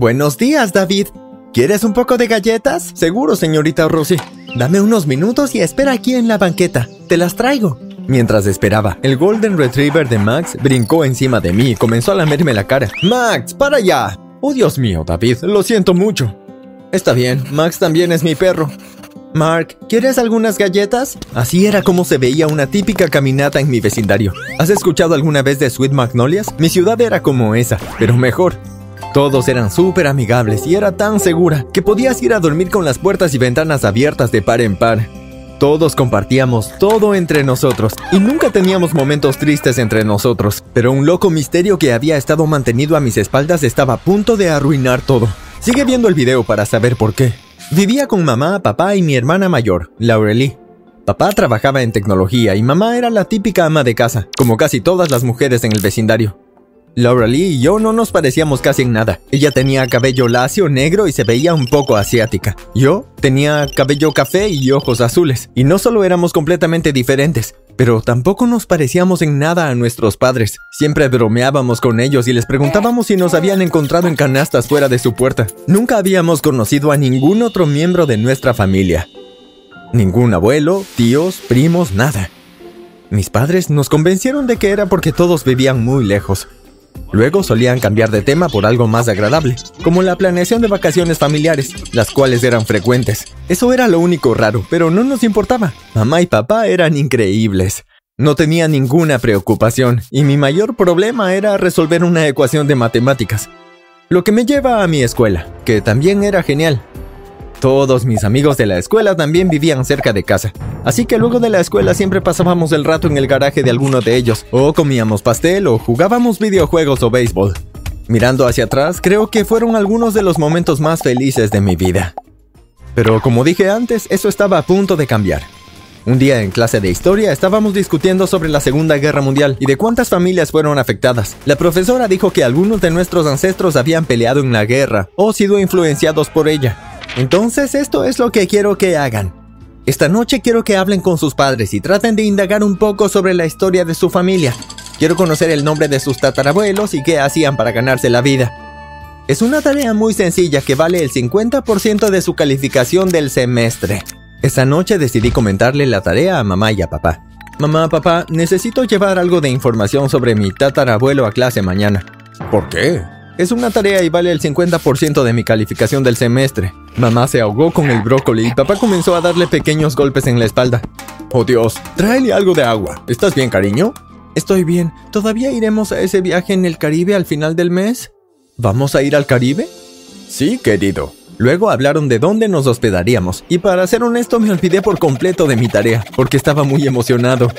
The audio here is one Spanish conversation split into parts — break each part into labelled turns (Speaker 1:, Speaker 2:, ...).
Speaker 1: Buenos días, David. ¿Quieres un poco de galletas? Seguro, señorita Rosy. Dame unos minutos y espera aquí en la banqueta. Te las traigo. Mientras esperaba, el Golden Retriever de Max brincó encima de mí y comenzó a lamerme la cara. ¡Max, para allá! Oh, Dios mío, David, lo siento mucho. Está bien, Max también es mi perro. Mark, ¿quieres algunas galletas? Así era como se veía una típica caminata en mi vecindario. ¿Has escuchado alguna vez de Sweet Magnolias? Mi ciudad era como esa, pero mejor. Todos eran súper amigables y era tan segura que podías ir a dormir con las puertas y ventanas abiertas de par en par. Todos compartíamos todo entre nosotros y nunca teníamos momentos tristes entre nosotros, pero un loco misterio que había estado mantenido a mis espaldas estaba a punto de arruinar todo. Sigue viendo el video para saber por qué. Vivía con mamá, papá y mi hermana mayor, Laureli. Papá trabajaba en tecnología y mamá era la típica ama de casa, como casi todas las mujeres en el vecindario. Laura Lee y yo no nos parecíamos casi en nada. Ella tenía cabello lacio, negro y se veía un poco asiática. Yo tenía cabello café y ojos azules. Y no solo éramos completamente diferentes, pero tampoco nos parecíamos en nada a nuestros padres. Siempre bromeábamos con ellos y les preguntábamos si nos habían encontrado en canastas fuera de su puerta. Nunca habíamos conocido a ningún otro miembro de nuestra familia. Ningún abuelo, tíos, primos, nada. Mis padres nos convencieron de que era porque todos vivían muy lejos. Luego solían cambiar de tema por algo más agradable, como la planeación de vacaciones familiares, las cuales eran frecuentes. Eso era lo único raro, pero no nos importaba. Mamá y papá eran increíbles. No tenía ninguna preocupación, y mi mayor problema era resolver una ecuación de matemáticas. Lo que me lleva a mi escuela, que también era genial. Todos mis amigos de la escuela también vivían cerca de casa, así que luego de la escuela siempre pasábamos el rato en el garaje de alguno de ellos, o comíamos pastel o jugábamos videojuegos o béisbol. Mirando hacia atrás, creo que fueron algunos de los momentos más felices de mi vida. Pero como dije antes, eso estaba a punto de cambiar. Un día en clase de historia estábamos discutiendo sobre la Segunda Guerra Mundial y de cuántas familias fueron afectadas. La profesora dijo que algunos de nuestros ancestros habían peleado en la guerra o sido influenciados por ella. Entonces esto es lo que quiero que hagan. Esta noche quiero que hablen con sus padres y traten de indagar un poco sobre la historia de su familia. Quiero conocer el nombre de sus tatarabuelos y qué hacían para ganarse la vida. Es una tarea muy sencilla que vale el 50% de su calificación del semestre. Esa noche decidí comentarle la tarea a mamá y a papá. Mamá, papá, necesito llevar algo de información sobre mi tatarabuelo a clase mañana.
Speaker 2: ¿Por qué?
Speaker 1: Es una tarea y vale el 50% de mi calificación del semestre. Mamá se ahogó con el brócoli y papá comenzó a darle pequeños golpes en la espalda.
Speaker 2: Oh Dios, tráele algo de agua. ¿Estás bien, cariño?
Speaker 1: Estoy bien. ¿Todavía iremos a ese viaje en el Caribe al final del mes? ¿Vamos a ir al Caribe?
Speaker 2: Sí, querido.
Speaker 1: Luego hablaron de dónde nos hospedaríamos, y para ser honesto me olvidé por completo de mi tarea, porque estaba muy emocionado.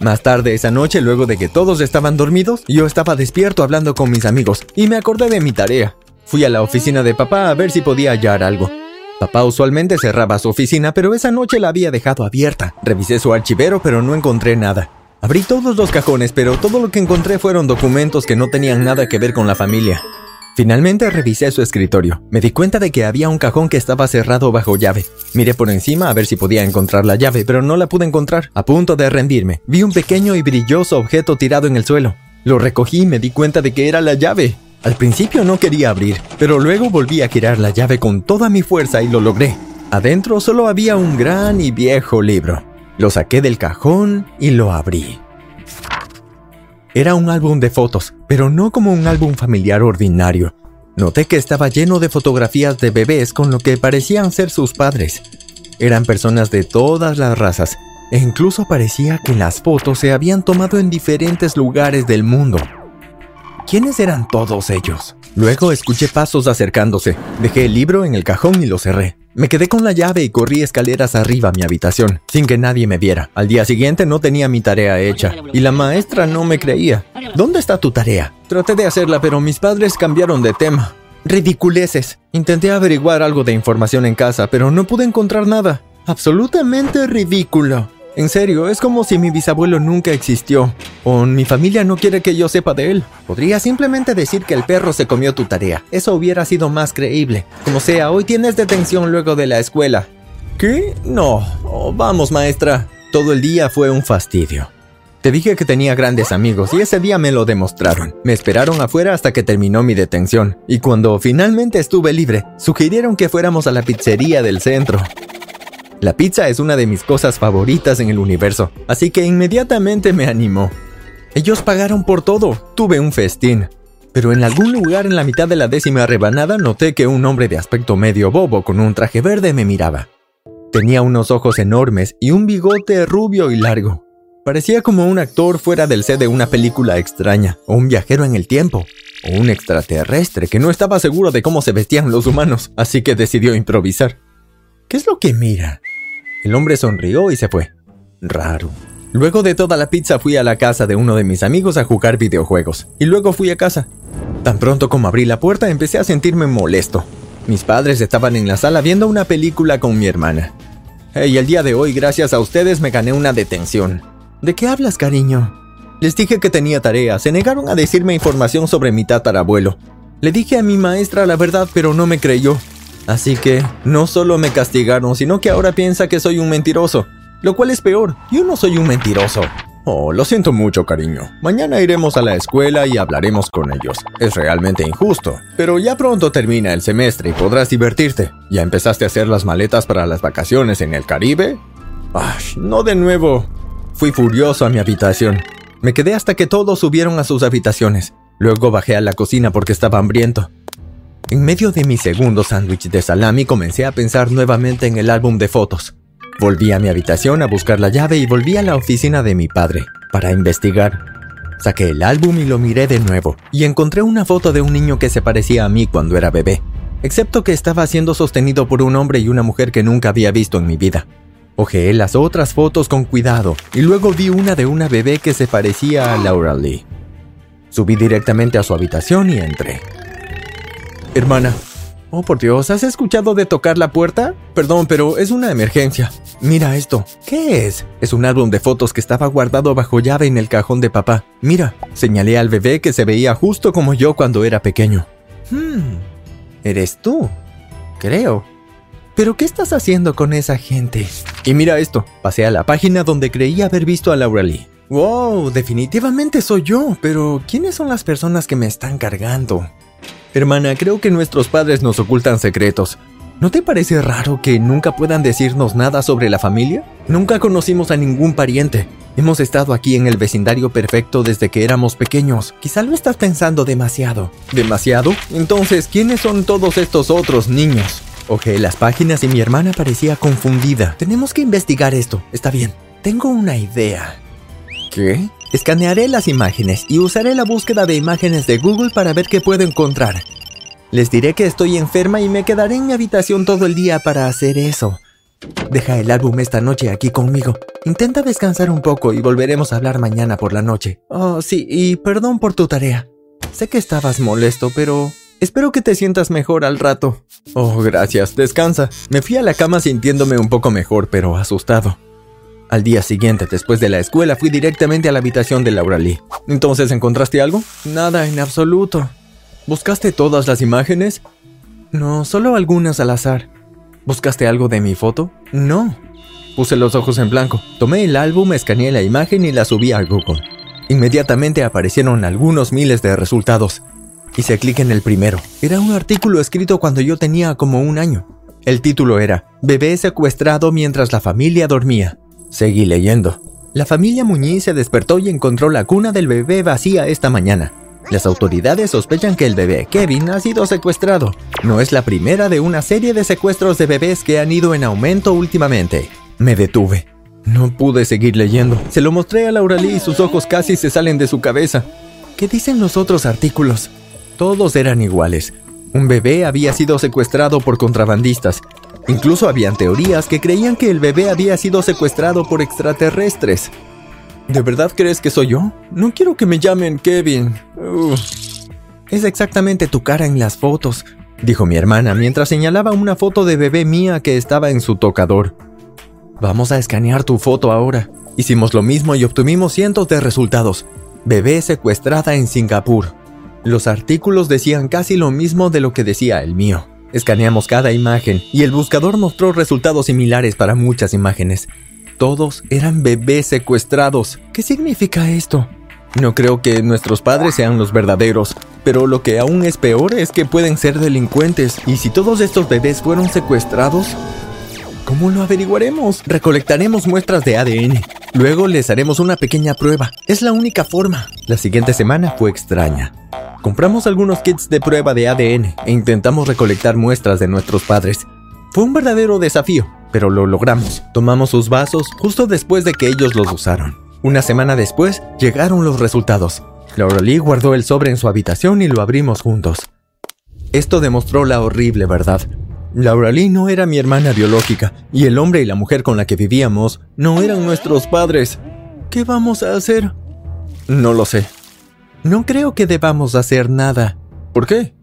Speaker 1: Más tarde esa noche, luego de que todos estaban dormidos, yo estaba despierto hablando con mis amigos y me acordé de mi tarea. Fui a la oficina de papá a ver si podía hallar algo. Papá usualmente cerraba su oficina, pero esa noche la había dejado abierta. Revisé su archivero, pero no encontré nada. Abrí todos los cajones, pero todo lo que encontré fueron documentos que no tenían nada que ver con la familia. Finalmente revisé su escritorio. Me di cuenta de que había un cajón que estaba cerrado bajo llave. Miré por encima a ver si podía encontrar la llave, pero no la pude encontrar. A punto de rendirme, vi un pequeño y brilloso objeto tirado en el suelo. Lo recogí y me di cuenta de que era la llave. Al principio no quería abrir, pero luego volví a girar la llave con toda mi fuerza y lo logré. Adentro solo había un gran y viejo libro. Lo saqué del cajón y lo abrí. Era un álbum de fotos, pero no como un álbum familiar ordinario. Noté que estaba lleno de fotografías de bebés con lo que parecían ser sus padres. Eran personas de todas las razas, e incluso parecía que las fotos se habían tomado en diferentes lugares del mundo. ¿Quiénes eran todos ellos? Luego escuché pasos acercándose. Dejé el libro en el cajón y lo cerré. Me quedé con la llave y corrí escaleras arriba a mi habitación, sin que nadie me viera. Al día siguiente no tenía mi tarea hecha, y la maestra no me creía. ¿Dónde está tu tarea? Traté de hacerla, pero mis padres cambiaron de tema. Ridiculeces. Intenté averiguar algo de información en casa, pero no pude encontrar nada. Absolutamente ridículo. En serio, es como si mi bisabuelo nunca existió, mi familia no quiere que yo sepa de él. Podría simplemente decir que el perro se comió tu tarea. Eso hubiera sido más creíble. Como sea, hoy tienes detención luego de la escuela. ¿Qué? No. Oh, vamos, maestra. Todo el día fue un fastidio. Te dije que tenía grandes amigos y ese día me lo demostraron. Me esperaron afuera hasta que terminó mi detención y cuando finalmente estuve libre, sugirieron que fuéramos a la pizzería del centro. La pizza es una de mis cosas favoritas en el universo, así que inmediatamente me animó. Ellos pagaron por todo, tuve un festín. Pero en algún lugar en la mitad de la décima rebanada noté que un hombre de aspecto medio bobo con un traje verde me miraba. Tenía unos ojos enormes y un bigote rubio y largo. Parecía como un actor fuera del set de una película extraña, o un viajero en el tiempo, o un extraterrestre que no estaba seguro de cómo se vestían los humanos, así que decidió improvisar. ¿Qué es lo que mira? El hombre sonrió y se fue. Raro. Luego de toda la pizza fui a la casa de uno de mis amigos a jugar videojuegos, y luego fui a casa. Tan pronto como abrí la puerta empecé a sentirme molesto. Mis padres estaban en la sala viendo una película con mi hermana. Y el día de hoy, gracias a ustedes, me gané una detención. ¿De qué hablas, cariño? Les dije que tenía tarea, se negaron a decirme información sobre mi tatarabuelo. Le dije a mi maestra la verdad, pero no me creyó. Así que no solo me castigaron, sino que ahora piensa que soy un mentiroso. Lo cual es peor, yo no soy un mentiroso. Oh, lo siento mucho, cariño. Mañana iremos a la escuela y hablaremos con ellos. Es realmente injusto. Pero ya pronto termina el semestre y podrás divertirte. ¿Ya empezaste a hacer las maletas para las vacaciones en el Caribe? Ay, no de nuevo. Fui furioso a mi habitación. Me quedé hasta que todos subieron a sus habitaciones. Luego bajé a la cocina porque estaba hambriento. En medio de mi segundo sándwich de salami comencé a pensar nuevamente en el álbum de fotos. Volví a mi habitación a buscar la llave y volví a la oficina de mi padre para investigar. Saqué el álbum y lo miré de nuevo, y encontré una foto de un niño que se parecía a mí cuando era bebé, excepto que estaba siendo sostenido por un hombre y una mujer que nunca había visto en mi vida. Ojeé las otras fotos con cuidado y luego vi una de una bebé que se parecía a Laura Lee. Subí directamente a su habitación y entré. Hermana. Oh, por Dios, ¿has escuchado de tocar la puerta? Perdón, pero es una emergencia. Mira esto. ¿Qué es? Es un álbum de fotos que estaba guardado bajo llave en el cajón de papá. Mira, señalé al bebé que se veía justo como yo cuando era pequeño. Hmm. Eres tú. Creo. ¿Pero qué estás haciendo con esa gente? Y mira esto. Pasé a la página donde creía haber visto a Laura Lee. Wow, definitivamente soy yo, pero ¿quiénes son las personas que me están cargando? Hermana, creo que nuestros padres nos ocultan secretos. ¿No te parece raro que nunca puedan decirnos nada sobre la familia? Nunca conocimos a ningún pariente. Hemos estado aquí en el vecindario perfecto desde que éramos pequeños. Quizá lo estás pensando demasiado. ¿Demasiado? Entonces, ¿quiénes son todos estos otros niños? Oje las páginas y mi hermana parecía confundida. Tenemos que investigar esto. Está bien. Tengo una idea. ¿Qué? Escanearé las imágenes y usaré la búsqueda de imágenes de Google para ver qué puedo encontrar. Les diré que estoy enferma y me quedaré en mi habitación todo el día para hacer eso. Deja el álbum esta noche aquí conmigo. Intenta descansar un poco y volveremos a hablar mañana por la noche. Oh, sí, y perdón por tu tarea. Sé que estabas molesto, pero espero que te sientas mejor al rato. Oh, gracias, descansa. Me fui a la cama sintiéndome un poco mejor, pero asustado. Al día siguiente, después de la escuela, fui directamente a la habitación de Laura Lee. ¿Entonces encontraste algo? Nada, en absoluto. ¿Buscaste todas las imágenes? No, solo algunas al azar. ¿Buscaste algo de mi foto? No. Puse los ojos en blanco, tomé el álbum, escaneé la imagen y la subí a Google. Inmediatamente aparecieron algunos miles de resultados. Hice clic en el primero. Era un artículo escrito cuando yo tenía como un año. El título era Bebé secuestrado mientras la familia dormía. Seguí leyendo. La familia Muñiz se despertó y encontró la cuna del bebé vacía esta mañana. Las autoridades sospechan que el bebé Kevin ha sido secuestrado. No es la primera de una serie de secuestros de bebés que han ido en aumento últimamente. Me detuve. No pude seguir leyendo. Se lo mostré a Laura Lee y sus ojos casi se salen de su cabeza. ¿Qué dicen los otros artículos? Todos eran iguales. Un bebé había sido secuestrado por contrabandistas Incluso habían teorías que creían que el bebé había sido secuestrado por extraterrestres. ¿De verdad crees que soy yo? No quiero que me llamen Kevin. Es exactamente tu cara en las fotos, dijo mi hermana mientras señalaba una foto de bebé mía que estaba en su tocador. Vamos a escanear tu foto ahora. Hicimos lo mismo y obtuvimos cientos de resultados. Bebé secuestrada en Singapur. Los artículos decían casi lo mismo de lo que decía el mío. Escaneamos cada imagen y el buscador mostró resultados similares para muchas imágenes. Todos eran bebés secuestrados. ¿Qué significa esto? No creo que nuestros padres sean los verdaderos, pero lo que aún es peor es que pueden ser delincuentes. ¿Y si todos estos bebés fueron secuestrados? ¿Cómo lo averiguaremos? Recolectaremos muestras de ADN. Luego les haremos una pequeña prueba. Es la única forma. La siguiente semana fue extraña. Compramos algunos kits de prueba de ADN e intentamos recolectar muestras de nuestros padres. Fue un verdadero desafío, pero lo logramos. Tomamos sus vasos justo después de que ellos los usaron. Una semana después, llegaron los resultados. Laura Lee guardó el sobre en su habitación y lo abrimos juntos. Esto demostró la horrible verdad. Laura Lee no era mi hermana biológica, y el hombre y la mujer con la que vivíamos no eran nuestros padres. ¿Qué vamos a hacer? No lo sé. No creo que debamos hacer nada. ¿Por qué?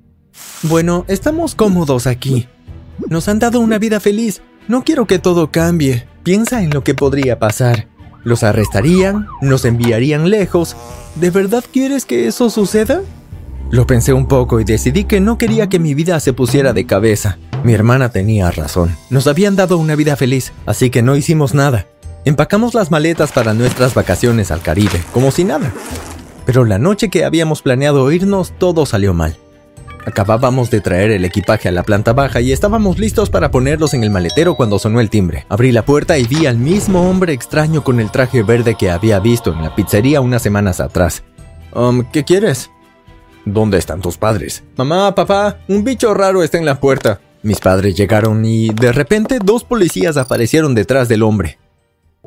Speaker 1: Bueno, estamos cómodos aquí. Nos han dado una vida feliz. No quiero que todo cambie. Piensa en lo que podría pasar. Los arrestarían, nos enviarían lejos. ¿De verdad quieres que eso suceda? Lo pensé un poco y decidí que no quería que mi vida se pusiera de cabeza. Mi hermana tenía razón. Nos habían dado una vida feliz, así que no hicimos nada. Empacamos las maletas para nuestras vacaciones al Caribe, como si nada. Pero la noche que habíamos planeado irnos, todo salió mal. Acabábamos de traer el equipaje a la planta baja y estábamos listos para ponerlos en el maletero cuando sonó el timbre. Abrí la puerta y vi al mismo hombre extraño con el traje verde que había visto en la pizzería unas semanas atrás. Um, ¿qué quieres? ¿Dónde están tus padres? Mamá, papá, un bicho raro está en la puerta. Mis padres llegaron y de repente dos policías aparecieron detrás del hombre.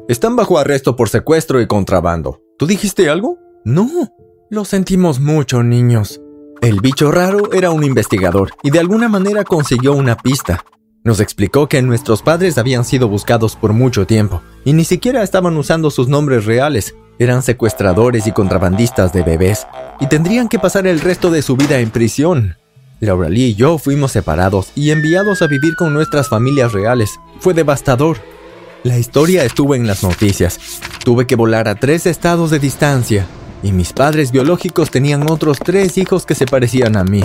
Speaker 1: Están bajo arresto por secuestro y contrabando. ¿Tú dijiste algo? No. Lo sentimos mucho, niños. El bicho raro era un investigador y de alguna manera consiguió una pista. Nos explicó que nuestros padres habían sido buscados por mucho tiempo y ni siquiera estaban usando sus nombres reales. Eran secuestradores y contrabandistas de bebés y tendrían que pasar el resto de su vida en prisión. Laura Lee y yo fuimos separados y enviados a vivir con nuestras familias reales. Fue devastador. La historia estuvo en las noticias. Tuve que volar a tres estados de distancia y mis padres biológicos tenían otros tres hijos que se parecían a mí.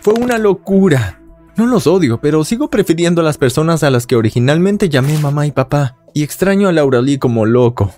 Speaker 1: Fue una locura. No los odio, pero sigo prefiriendo a las personas a las que originalmente llamé mamá y papá, y extraño a Laura Lee como loco.